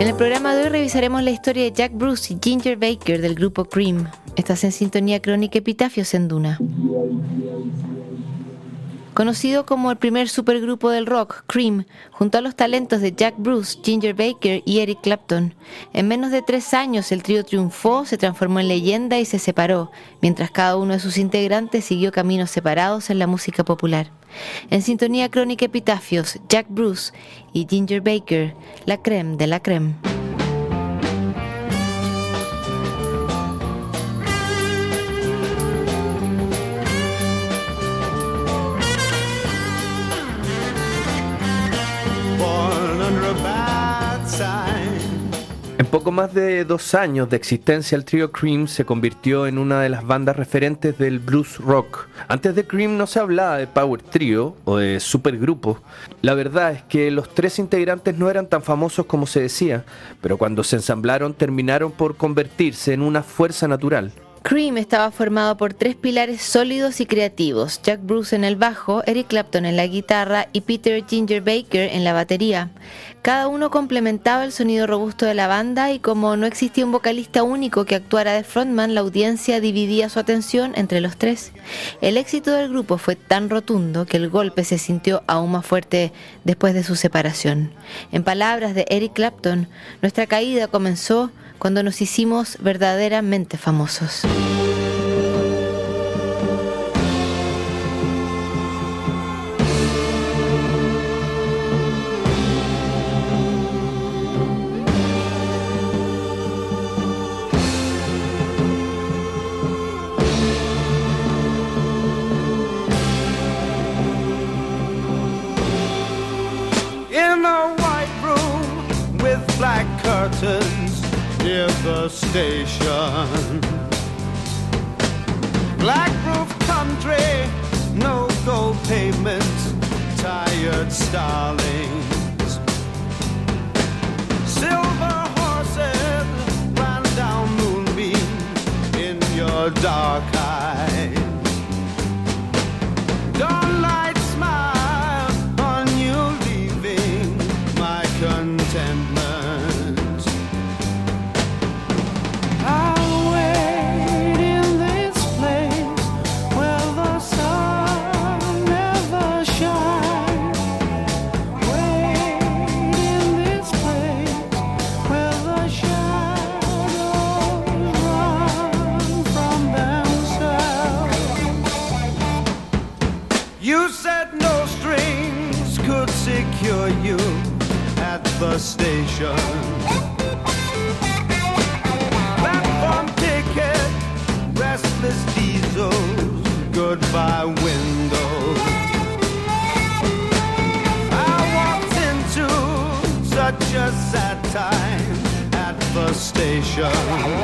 En el programa de hoy revisaremos la historia de Jack Bruce y Ginger Baker del grupo Cream. Estás en sintonía crónica Epitafios en Duna. Conocido como el primer supergrupo del rock, Cream, junto a los talentos de Jack Bruce, Ginger Baker y Eric Clapton. En menos de tres años el trío triunfó, se transformó en leyenda y se separó, mientras cada uno de sus integrantes siguió caminos separados en la música popular. En sintonía crónica epitafios, Jack Bruce y Ginger Baker, la creme de la creme. Poco más de dos años de existencia, el trío Cream se convirtió en una de las bandas referentes del blues rock. Antes de Cream no se hablaba de power trio o de supergrupo. La verdad es que los tres integrantes no eran tan famosos como se decía, pero cuando se ensamblaron terminaron por convertirse en una fuerza natural. Cream estaba formado por tres pilares sólidos y creativos, Jack Bruce en el bajo, Eric Clapton en la guitarra y Peter Ginger Baker en la batería. Cada uno complementaba el sonido robusto de la banda y como no existía un vocalista único que actuara de frontman, la audiencia dividía su atención entre los tres. El éxito del grupo fue tan rotundo que el golpe se sintió aún más fuerte después de su separación. En palabras de Eric Clapton, nuestra caída comenzó cuando nos hicimos verdaderamente famosos. Black curtains near the station. Black roof country, no gold pavement, tired starlings. Silver horses ran down moonbeams in your dark eyes. Smile station. Platform ticket, restless diesels, goodbye windows. I walked into such a sad time at the station.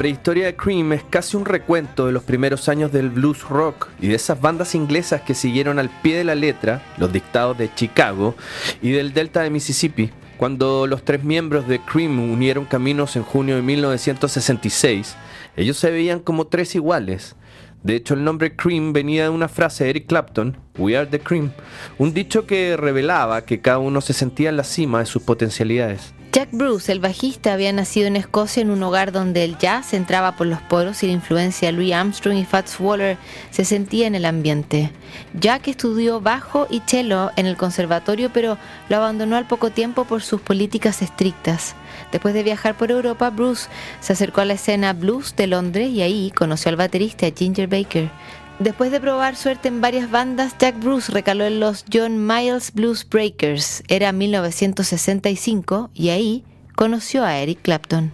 Prehistoria de Cream es casi un recuento de los primeros años del blues rock y de esas bandas inglesas que siguieron al pie de la letra los dictados de Chicago y del delta de Mississippi. Cuando los tres miembros de Cream unieron caminos en junio de 1966, ellos se veían como tres iguales. De hecho, el nombre Cream venía de una frase de Eric Clapton, We are the Cream, un dicho que revelaba que cada uno se sentía en la cima de sus potencialidades. Jack Bruce, el bajista, había nacido en Escocia en un hogar donde el jazz entraba por los poros y la influencia de Louis Armstrong y Fats Waller se sentía en el ambiente. Jack estudió bajo y cello en el conservatorio, pero lo abandonó al poco tiempo por sus políticas estrictas. Después de viajar por Europa, Bruce se acercó a la escena blues de Londres y ahí conoció al baterista Ginger Baker. Después de probar suerte en varias bandas, Jack Bruce recaló en los John Miles Blues Breakers. Era 1965 y ahí conoció a Eric Clapton.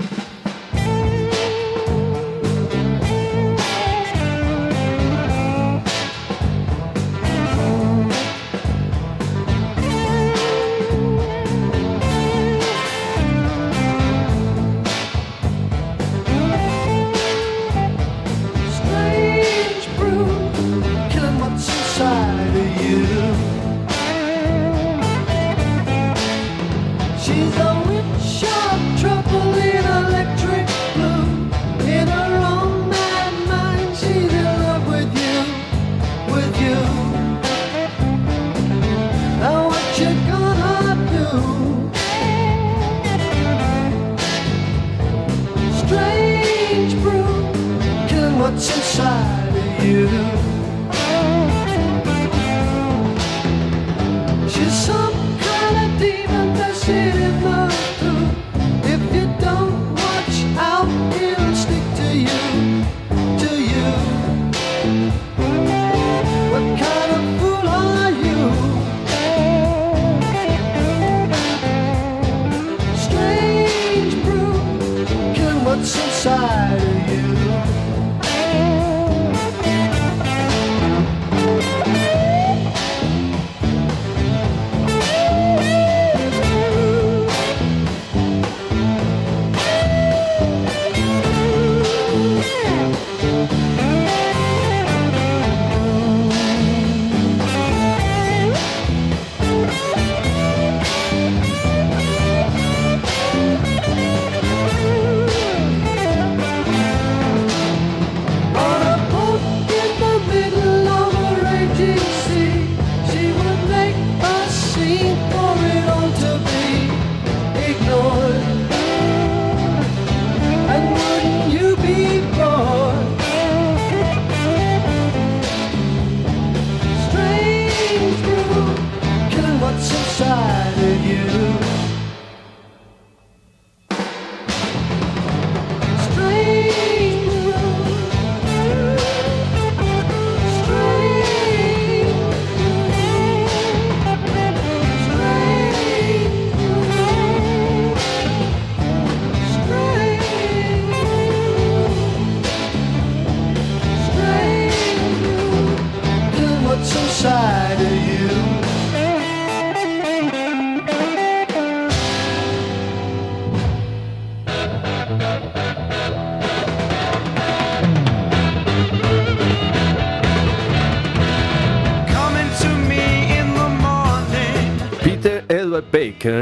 You.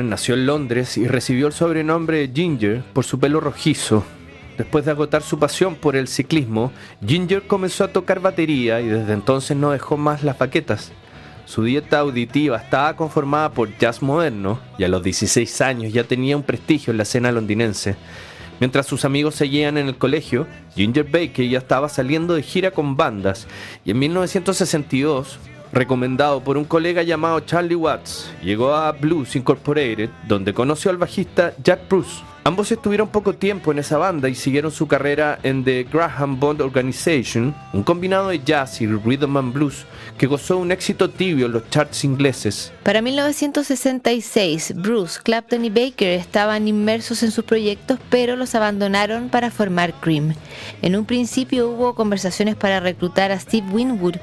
Nació en Londres y recibió el sobrenombre de Ginger por su pelo rojizo. Después de agotar su pasión por el ciclismo, Ginger comenzó a tocar batería y desde entonces no dejó más las baquetas. Su dieta auditiva estaba conformada por jazz moderno y a los 16 años ya tenía un prestigio en la escena londinense. Mientras sus amigos seguían en el colegio, Ginger Baker ya estaba saliendo de gira con bandas y en 1962 recomendado por un colega llamado Charlie Watts, llegó a Blues Incorporated, donde conoció al bajista Jack Bruce. Ambos estuvieron poco tiempo en esa banda y siguieron su carrera en The Graham Bond Organization, un combinado de jazz y rhythm and blues que gozó un éxito tibio en los charts ingleses. Para 1966, Bruce, Clapton y Baker estaban inmersos en sus proyectos, pero los abandonaron para formar Cream. En un principio hubo conversaciones para reclutar a Steve Winwood,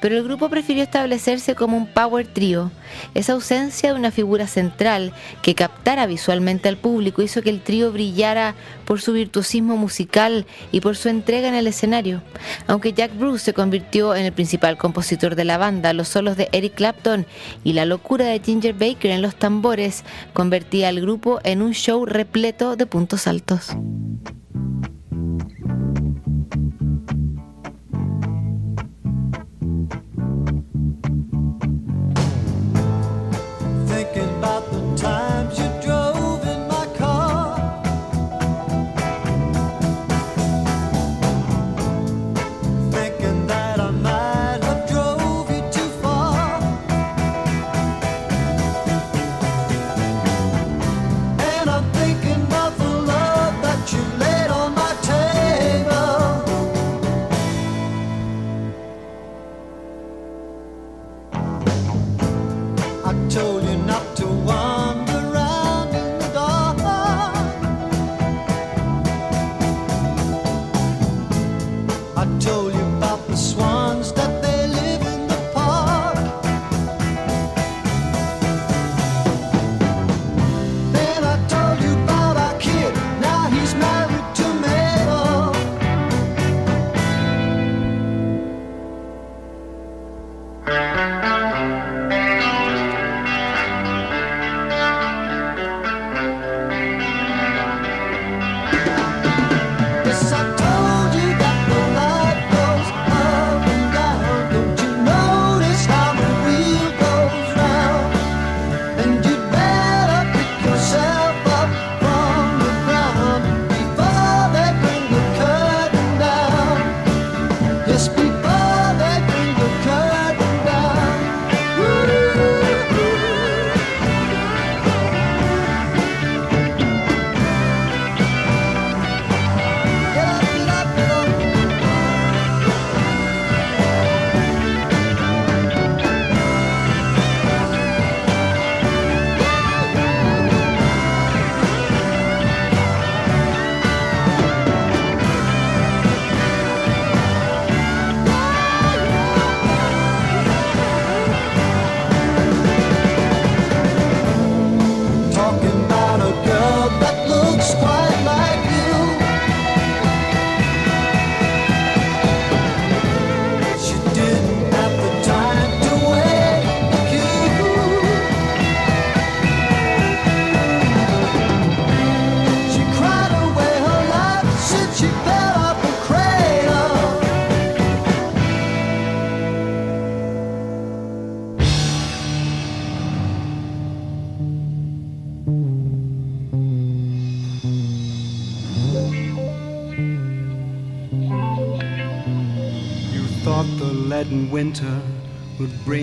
pero el grupo prefirió establecerse como un power trio. Esa ausencia de una figura central que captara visualmente al público hizo que el trío brillara por su virtuosismo musical y por su entrega en el escenario. Aunque Jack Bruce se convirtió en el principal compositor de la banda, los solos de Eric Clapton y la locura de Ginger Baker en los tambores convertía al grupo en un show repleto de puntos altos.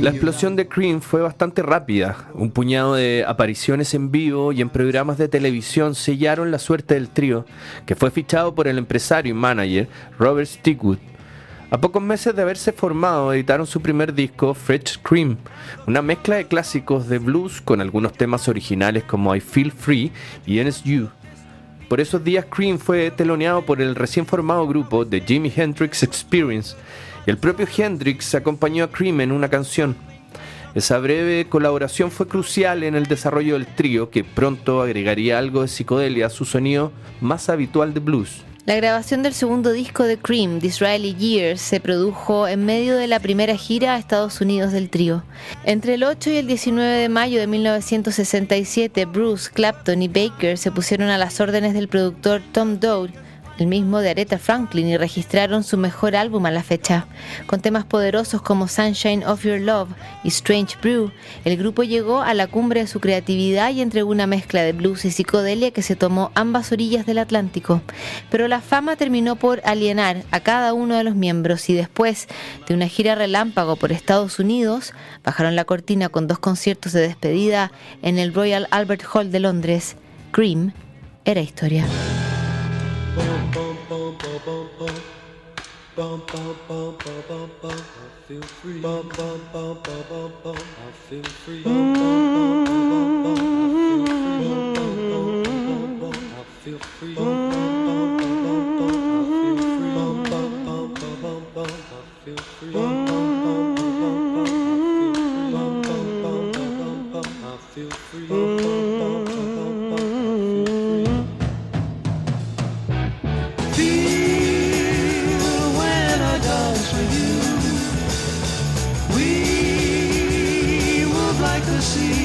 La explosión de Cream fue bastante rápida. Un puñado de apariciones en vivo y en programas de televisión sellaron la suerte del trío, que fue fichado por el empresario y manager Robert Stigwood. A pocos meses de haberse formado, editaron su primer disco, Fresh Cream, una mezcla de clásicos de blues con algunos temas originales como I Feel Free y NSU. Por esos días, Cream fue teloneado por el recién formado grupo The Jimi Hendrix Experience, el propio Hendrix acompañó a Cream en una canción. Esa breve colaboración fue crucial en el desarrollo del trío, que pronto agregaría algo de psicodelia a su sonido más habitual de blues. La grabación del segundo disco de Cream, Disraeli Years, se produjo en medio de la primera gira a Estados Unidos del trío. Entre el 8 y el 19 de mayo de 1967, Bruce, Clapton y Baker se pusieron a las órdenes del productor Tom Dowd, el mismo de Aretha Franklin, y registraron su mejor álbum a la fecha. Con temas poderosos como Sunshine of Your Love y Strange Brew, el grupo llegó a la cumbre de su creatividad y entregó una mezcla de blues y psicodelia que se tomó ambas orillas del Atlántico. Pero la fama terminó por alienar a cada uno de los miembros y después de una gira relámpago por Estados Unidos, bajaron la cortina con dos conciertos de despedida en el Royal Albert Hall de Londres. Cream era historia. feel free. see.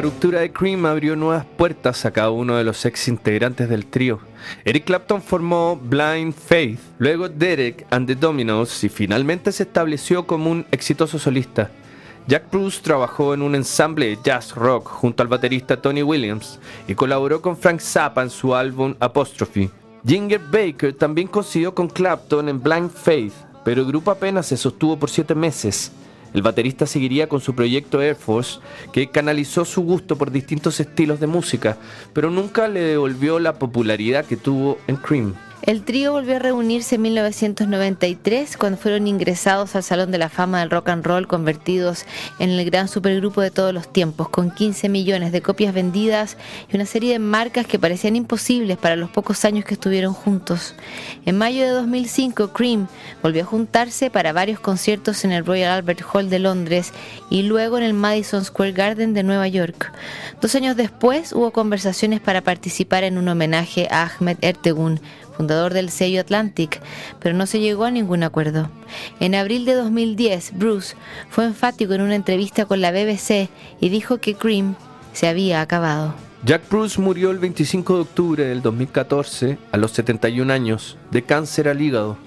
Ruptura de Cream abrió nuevas puertas a cada uno de los ex integrantes del trío. Eric Clapton formó Blind Faith, luego Derek and the Dominos y finalmente se estableció como un exitoso solista. Jack Bruce trabajó en un ensamble de jazz rock junto al baterista Tony Williams y colaboró con Frank Zappa en su álbum Apostrophe. Ginger Baker también coincidió con Clapton en Blind Faith, pero el grupo apenas se sostuvo por siete meses. El baterista seguiría con su proyecto Air Force, que canalizó su gusto por distintos estilos de música, pero nunca le devolvió la popularidad que tuvo en Cream. El trío volvió a reunirse en 1993 cuando fueron ingresados al Salón de la Fama del Rock and Roll, convertidos en el gran supergrupo de todos los tiempos, con 15 millones de copias vendidas y una serie de marcas que parecían imposibles para los pocos años que estuvieron juntos. En mayo de 2005, Cream volvió a juntarse para varios conciertos en el Royal Albert Hall de Londres y luego en el Madison Square Garden de Nueva York. Dos años después hubo conversaciones para participar en un homenaje a Ahmed Ertegun, fundador del sello Atlantic, pero no se llegó a ningún acuerdo. En abril de 2010, Bruce fue enfático en una entrevista con la BBC y dijo que Cream se había acabado. Jack Bruce murió el 25 de octubre del 2014 a los 71 años de cáncer al hígado.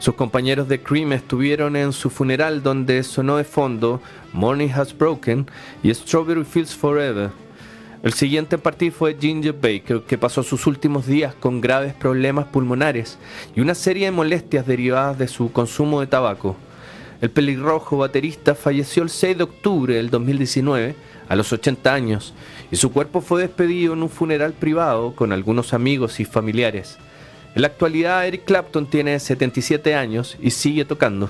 Sus compañeros de Cream estuvieron en su funeral donde sonó de fondo Morning Has Broken y Strawberry Fields Forever. El siguiente en partir fue Ginger Baker, que pasó sus últimos días con graves problemas pulmonares y una serie de molestias derivadas de su consumo de tabaco. El pelirrojo baterista falleció el 6 de octubre del 2019 a los 80 años y su cuerpo fue despedido en un funeral privado con algunos amigos y familiares. En la actualidad Eric Clapton tiene 77 años y sigue tocando.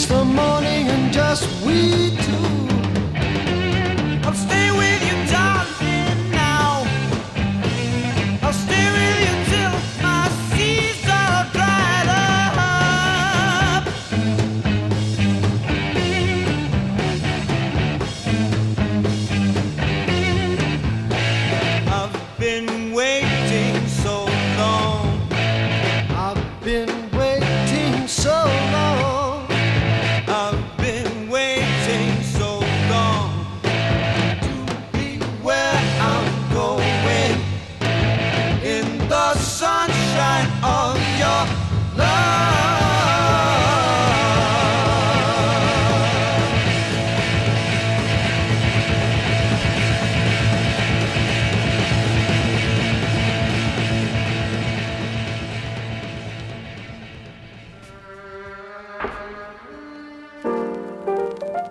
It's the morning and just we two.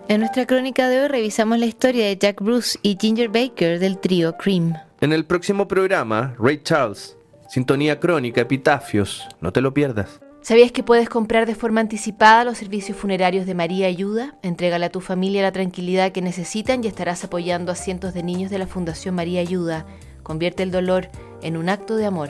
En nuestra crónica de hoy revisamos la historia de Jack Bruce y Ginger Baker del trío Cream. En el próximo programa, Ray Charles, Sintonía Crónica, Epitafios, no te lo pierdas. ¿Sabías que puedes comprar de forma anticipada los servicios funerarios de María Ayuda? Entrégale a tu familia la tranquilidad que necesitan y estarás apoyando a cientos de niños de la Fundación María Ayuda. Convierte el dolor en un acto de amor.